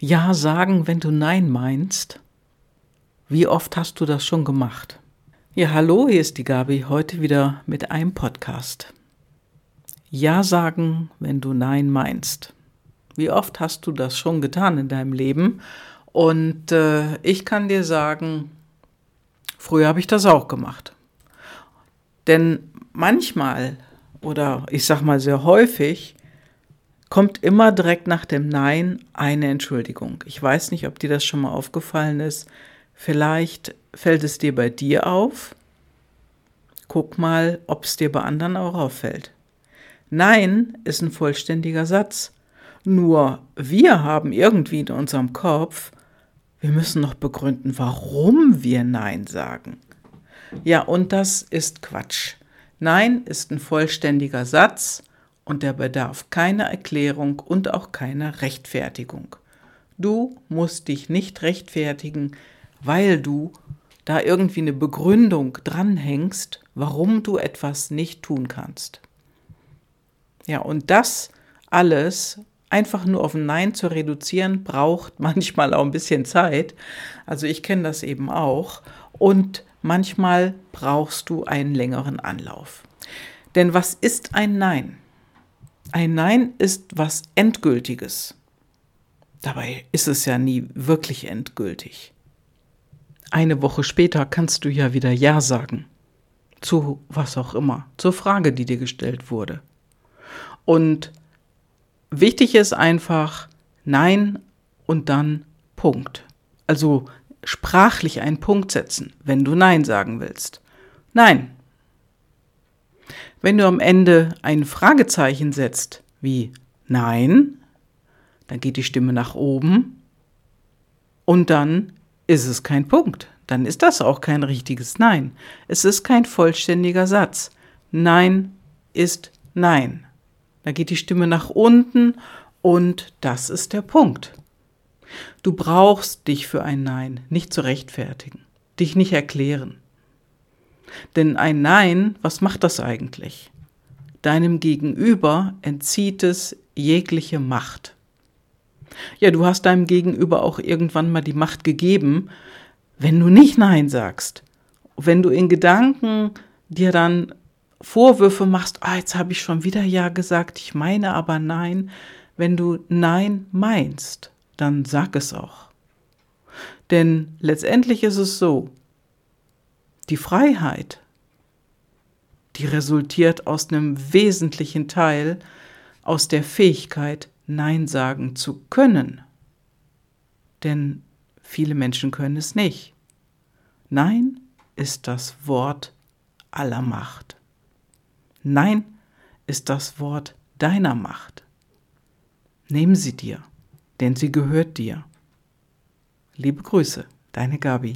Ja sagen, wenn du Nein meinst. Wie oft hast du das schon gemacht? Ja, hallo, hier ist die Gabi, heute wieder mit einem Podcast. Ja sagen, wenn du Nein meinst. Wie oft hast du das schon getan in deinem Leben? Und äh, ich kann dir sagen, früher habe ich das auch gemacht. Denn manchmal oder ich sag mal sehr häufig kommt immer direkt nach dem Nein eine Entschuldigung. Ich weiß nicht, ob dir das schon mal aufgefallen ist. Vielleicht fällt es dir bei dir auf. Guck mal, ob es dir bei anderen auch auffällt. Nein ist ein vollständiger Satz. Nur wir haben irgendwie in unserem Kopf, wir müssen noch begründen, warum wir Nein sagen. Ja, und das ist Quatsch. Nein ist ein vollständiger Satz und der bedarf keiner Erklärung und auch keiner Rechtfertigung. Du musst dich nicht rechtfertigen, weil du da irgendwie eine Begründung dranhängst, warum du etwas nicht tun kannst. Ja, und das alles einfach nur auf ein Nein zu reduzieren, braucht manchmal auch ein bisschen Zeit. Also ich kenne das eben auch. Und manchmal brauchst du einen längeren Anlauf. Denn was ist ein Nein? Ein Nein ist was Endgültiges. Dabei ist es ja nie wirklich endgültig. Eine Woche später kannst du ja wieder Ja sagen. Zu was auch immer. Zur Frage, die dir gestellt wurde. Und wichtig ist einfach Nein und dann Punkt. Also sprachlich einen Punkt setzen, wenn du Nein sagen willst. Nein, wenn du am Ende ein Fragezeichen setzt, wie Nein, dann geht die Stimme nach oben und dann ist es kein Punkt. Dann ist das auch kein richtiges Nein. Es ist kein vollständiger Satz. Nein ist Nein. Da geht die Stimme nach unten und das ist der Punkt. Du brauchst dich für ein Nein nicht zu rechtfertigen, dich nicht erklären. Denn ein Nein, was macht das eigentlich? Deinem Gegenüber entzieht es jegliche Macht. Ja, du hast deinem Gegenüber auch irgendwann mal die Macht gegeben, wenn du nicht Nein sagst. Wenn du in Gedanken dir dann Vorwürfe machst, ah, jetzt habe ich schon wieder Ja gesagt, ich meine aber Nein. Wenn du Nein meinst, dann sag es auch. Denn letztendlich ist es so, die Freiheit, die resultiert aus einem wesentlichen Teil, aus der Fähigkeit, Nein sagen zu können. Denn viele Menschen können es nicht. Nein ist das Wort aller Macht. Nein ist das Wort deiner Macht. Nimm sie dir, denn sie gehört dir. Liebe Grüße, deine Gabi.